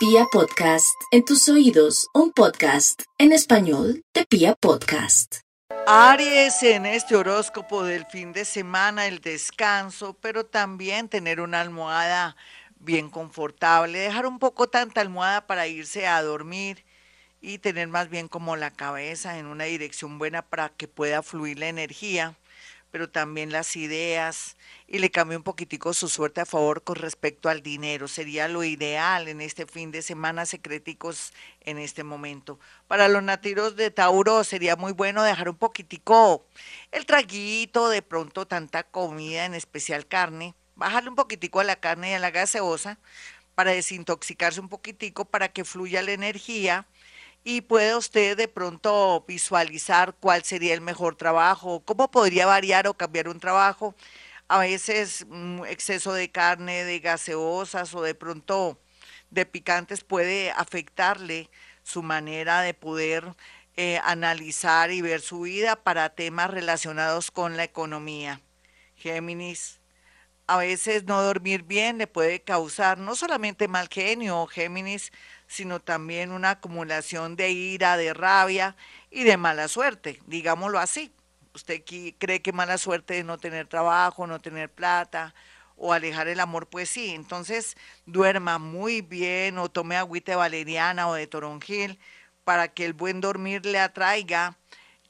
Pia Podcast, en tus oídos, un podcast en español de Pia Podcast. Aries, en este horóscopo del fin de semana, el descanso, pero también tener una almohada bien confortable, dejar un poco tanta almohada para irse a dormir y tener más bien como la cabeza en una dirección buena para que pueda fluir la energía pero también las ideas y le cambie un poquitico su suerte a favor con respecto al dinero. Sería lo ideal en este fin de semana secreticos en este momento. Para los nativos de Tauro sería muy bueno dejar un poquitico el traguito, de pronto tanta comida, en especial carne, bajarle un poquitico a la carne y a la gaseosa para desintoxicarse un poquitico, para que fluya la energía y puede usted de pronto visualizar cuál sería el mejor trabajo, cómo podría variar o cambiar un trabajo. A veces mm, exceso de carne, de gaseosas o de pronto de picantes puede afectarle su manera de poder eh, analizar y ver su vida para temas relacionados con la economía. Géminis, a veces no dormir bien le puede causar no solamente mal genio, Géminis, sino también una acumulación de ira, de rabia y de mala suerte, digámoslo así. Usted cree que mala suerte de no tener trabajo, no tener plata o alejar el amor, pues sí. Entonces duerma muy bien o tome agüita de valeriana o de toronjil para que el buen dormir le atraiga,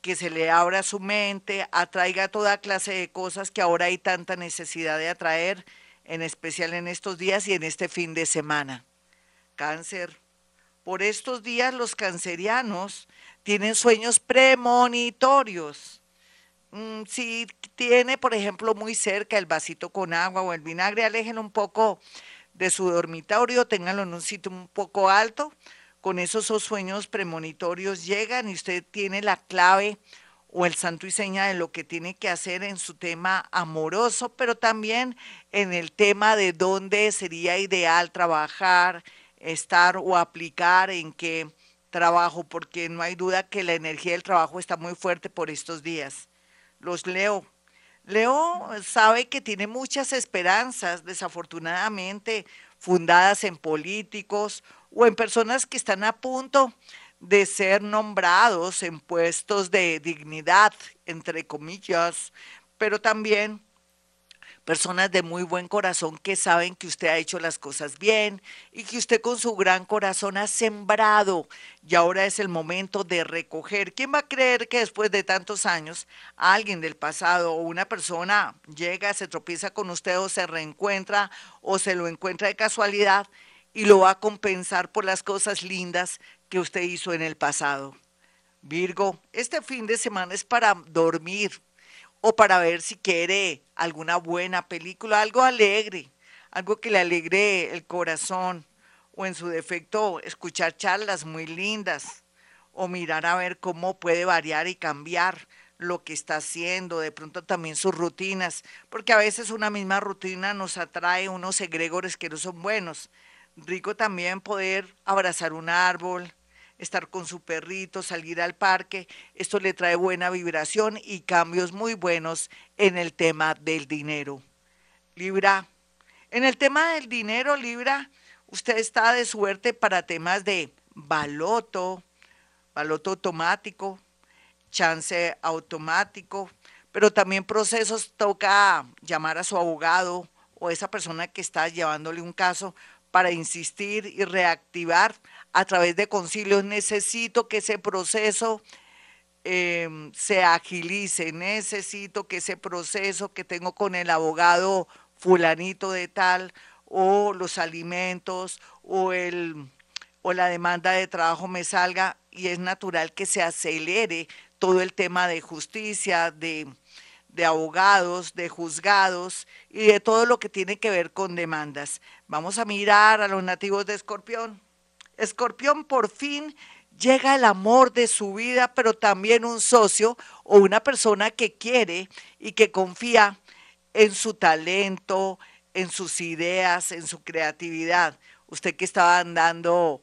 que se le abra su mente, atraiga toda clase de cosas que ahora hay tanta necesidad de atraer, en especial en estos días y en este fin de semana. Cáncer, por estos días los cancerianos tienen sueños premonitorios. Mm, si tiene, por ejemplo, muy cerca el vasito con agua o el vinagre, alejen un poco de su dormitorio, ténganlo en un sitio un poco alto. Con esos sueños premonitorios llegan y usted tiene la clave o el santo y seña de lo que tiene que hacer en su tema amoroso, pero también en el tema de dónde sería ideal trabajar, estar o aplicar en qué trabajo, porque no hay duda que la energía del trabajo está muy fuerte por estos días. Los leo. Leo sabe que tiene muchas esperanzas, desafortunadamente, fundadas en políticos o en personas que están a punto de ser nombrados en puestos de dignidad, entre comillas, pero también personas de muy buen corazón que saben que usted ha hecho las cosas bien y que usted con su gran corazón ha sembrado y ahora es el momento de recoger. ¿Quién va a creer que después de tantos años alguien del pasado o una persona llega, se tropieza con usted o se reencuentra o se lo encuentra de casualidad y lo va a compensar por las cosas lindas que usted hizo en el pasado? Virgo, este fin de semana es para dormir, o para ver si quiere alguna buena película, algo alegre, algo que le alegre el corazón, o en su defecto escuchar charlas muy lindas, o mirar a ver cómo puede variar y cambiar lo que está haciendo, de pronto también sus rutinas, porque a veces una misma rutina nos atrae unos egregores que no son buenos. Rico también poder abrazar un árbol, estar con su perrito, salir al parque. Esto le trae buena vibración y cambios muy buenos en el tema del dinero. Libra, en el tema del dinero, Libra, usted está de suerte para temas de baloto, baloto automático, chance automático, pero también procesos toca llamar a su abogado o esa persona que está llevándole un caso para insistir y reactivar a través de concilios. Necesito que ese proceso em, se agilice, necesito que ese proceso que tengo con el abogado fulanito de tal o los alimentos o, el, o la demanda de trabajo me salga y es natural que se acelere todo el tema de justicia, de, de abogados, de juzgados y de todo lo que tiene que ver con demandas. Vamos a mirar a los nativos de Escorpión. Escorpión, por fin llega el amor de su vida, pero también un socio o una persona que quiere y que confía en su talento, en sus ideas, en su creatividad. Usted que estaba andando,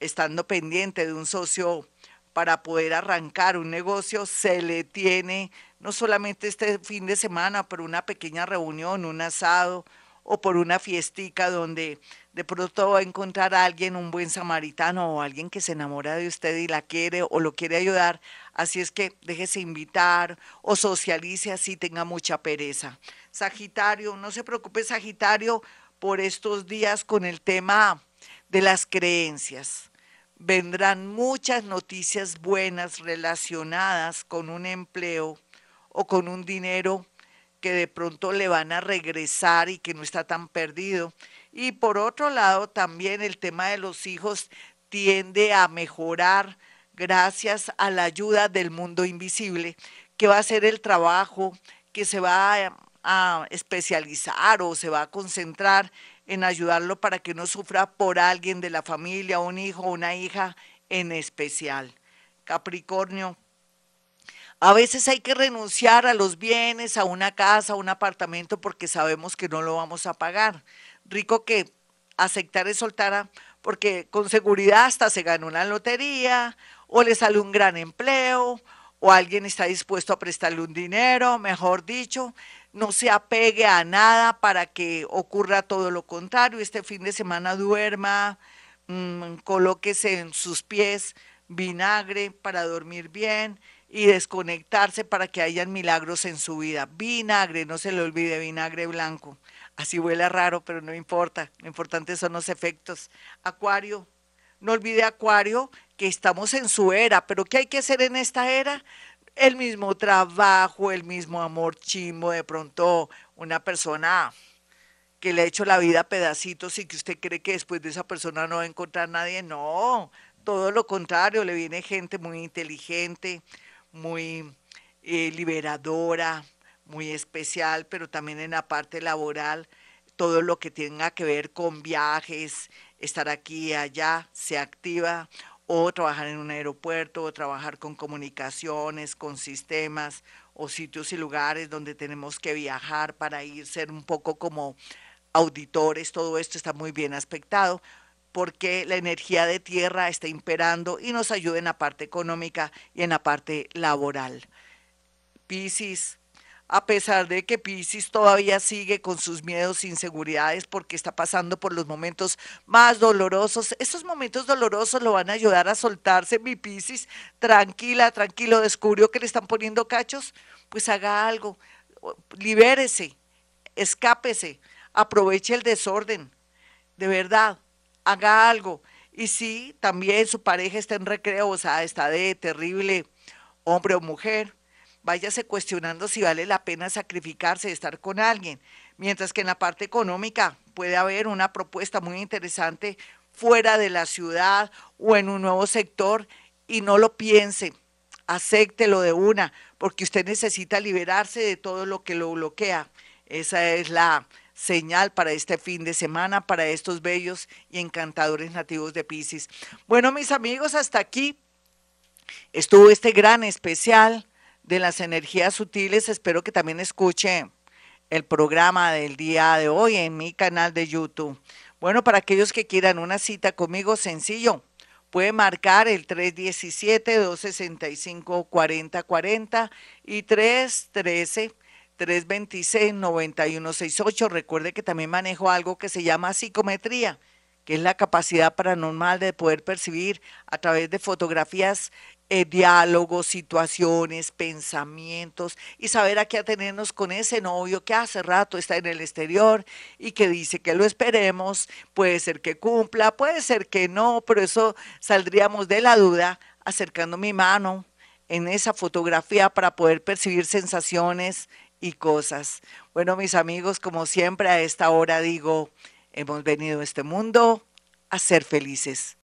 estando pendiente de un socio para poder arrancar un negocio, se le tiene no solamente este fin de semana, pero una pequeña reunión, un asado o por una fiestica donde de pronto va a encontrar a alguien, un buen samaritano o alguien que se enamora de usted y la quiere o lo quiere ayudar. Así es que déjese invitar o socialice así tenga mucha pereza. Sagitario, no se preocupe Sagitario por estos días con el tema de las creencias. Vendrán muchas noticias buenas relacionadas con un empleo o con un dinero que de pronto le van a regresar y que no está tan perdido. Y por otro lado, también el tema de los hijos tiende a mejorar gracias a la ayuda del mundo invisible, que va a hacer el trabajo, que se va a, especializar o se va a concentrar en ayudarlo para que no sufra por alguien de la familia, un hijo una hija en especial. Capricornio, a veces hay que renunciar a los bienes, a una casa, a un apartamento, porque sabemos que no lo vamos a pagar. Rico que aceptar es soltar, porque con seguridad hasta se gana una lotería, o le sale un gran empleo, o alguien está dispuesto a prestarle un dinero, mejor dicho, no se apegue a nada para que ocurra todo lo contrario. Este fin de semana duerma, mmm, colóquese en sus pies vinagre para dormir bien y desconectarse para que hayan milagros en su vida. Vinagre, no se le olvide, vinagre blanco. Así huele raro, pero no importa. Lo importante son los efectos. Acuario, no olvide Acuario que estamos en su era, pero ¿qué hay que hacer en esta era? El mismo trabajo, el mismo amor chimbo, de pronto una persona que le ha hecho la vida a pedacitos y que usted cree que después de esa persona no va a encontrar nadie. No, todo lo contrario, le viene gente muy inteligente, muy eh, liberadora, muy especial, pero también en la parte laboral, todo lo que tenga que ver con viajes, estar aquí y allá, se activa, o trabajar en un aeropuerto, o trabajar con comunicaciones, con sistemas, o sitios y lugares donde tenemos que viajar para ir, ser un poco como auditores, todo esto está muy bien aspectado porque la energía de tierra está imperando y nos ayuda en la parte económica y en la parte laboral. Piscis, a pesar de que Piscis todavía sigue con sus miedos e inseguridades porque está pasando por los momentos más dolorosos, esos momentos dolorosos lo van a ayudar a soltarse, mi Piscis, tranquila, tranquilo, descubrió que le están poniendo cachos, pues haga algo, libérese, escápese, aproveche el desorden, de verdad, haga algo. Y si también su pareja está en recreo, o sea, está de terrible hombre o mujer, váyase cuestionando si vale la pena sacrificarse estar con alguien. Mientras que en la parte económica puede haber una propuesta muy interesante fuera de la ciudad o en un nuevo sector y no lo piense, acéptelo de una, porque usted necesita liberarse de todo lo que lo bloquea. Esa es la señal para este fin de semana, para estos bellos y encantadores nativos de Pisces. Bueno, mis amigos, hasta aquí estuvo este gran especial de las energías sutiles. Espero que también escuche el programa del día de hoy en mi canal de YouTube. Bueno, para aquellos que quieran una cita conmigo, sencillo, puede marcar el 317-265-4040 y 313. 326-9168. Recuerde que también manejo algo que se llama psicometría, que es la capacidad paranormal de poder percibir a través de fotografías eh, diálogos, situaciones, pensamientos y saber a qué atenernos con ese novio que hace rato está en el exterior y que dice que lo esperemos, puede ser que cumpla, puede ser que no, pero eso saldríamos de la duda acercando mi mano en esa fotografía para poder percibir sensaciones, y cosas. Bueno, mis amigos, como siempre a esta hora digo, hemos venido a este mundo a ser felices.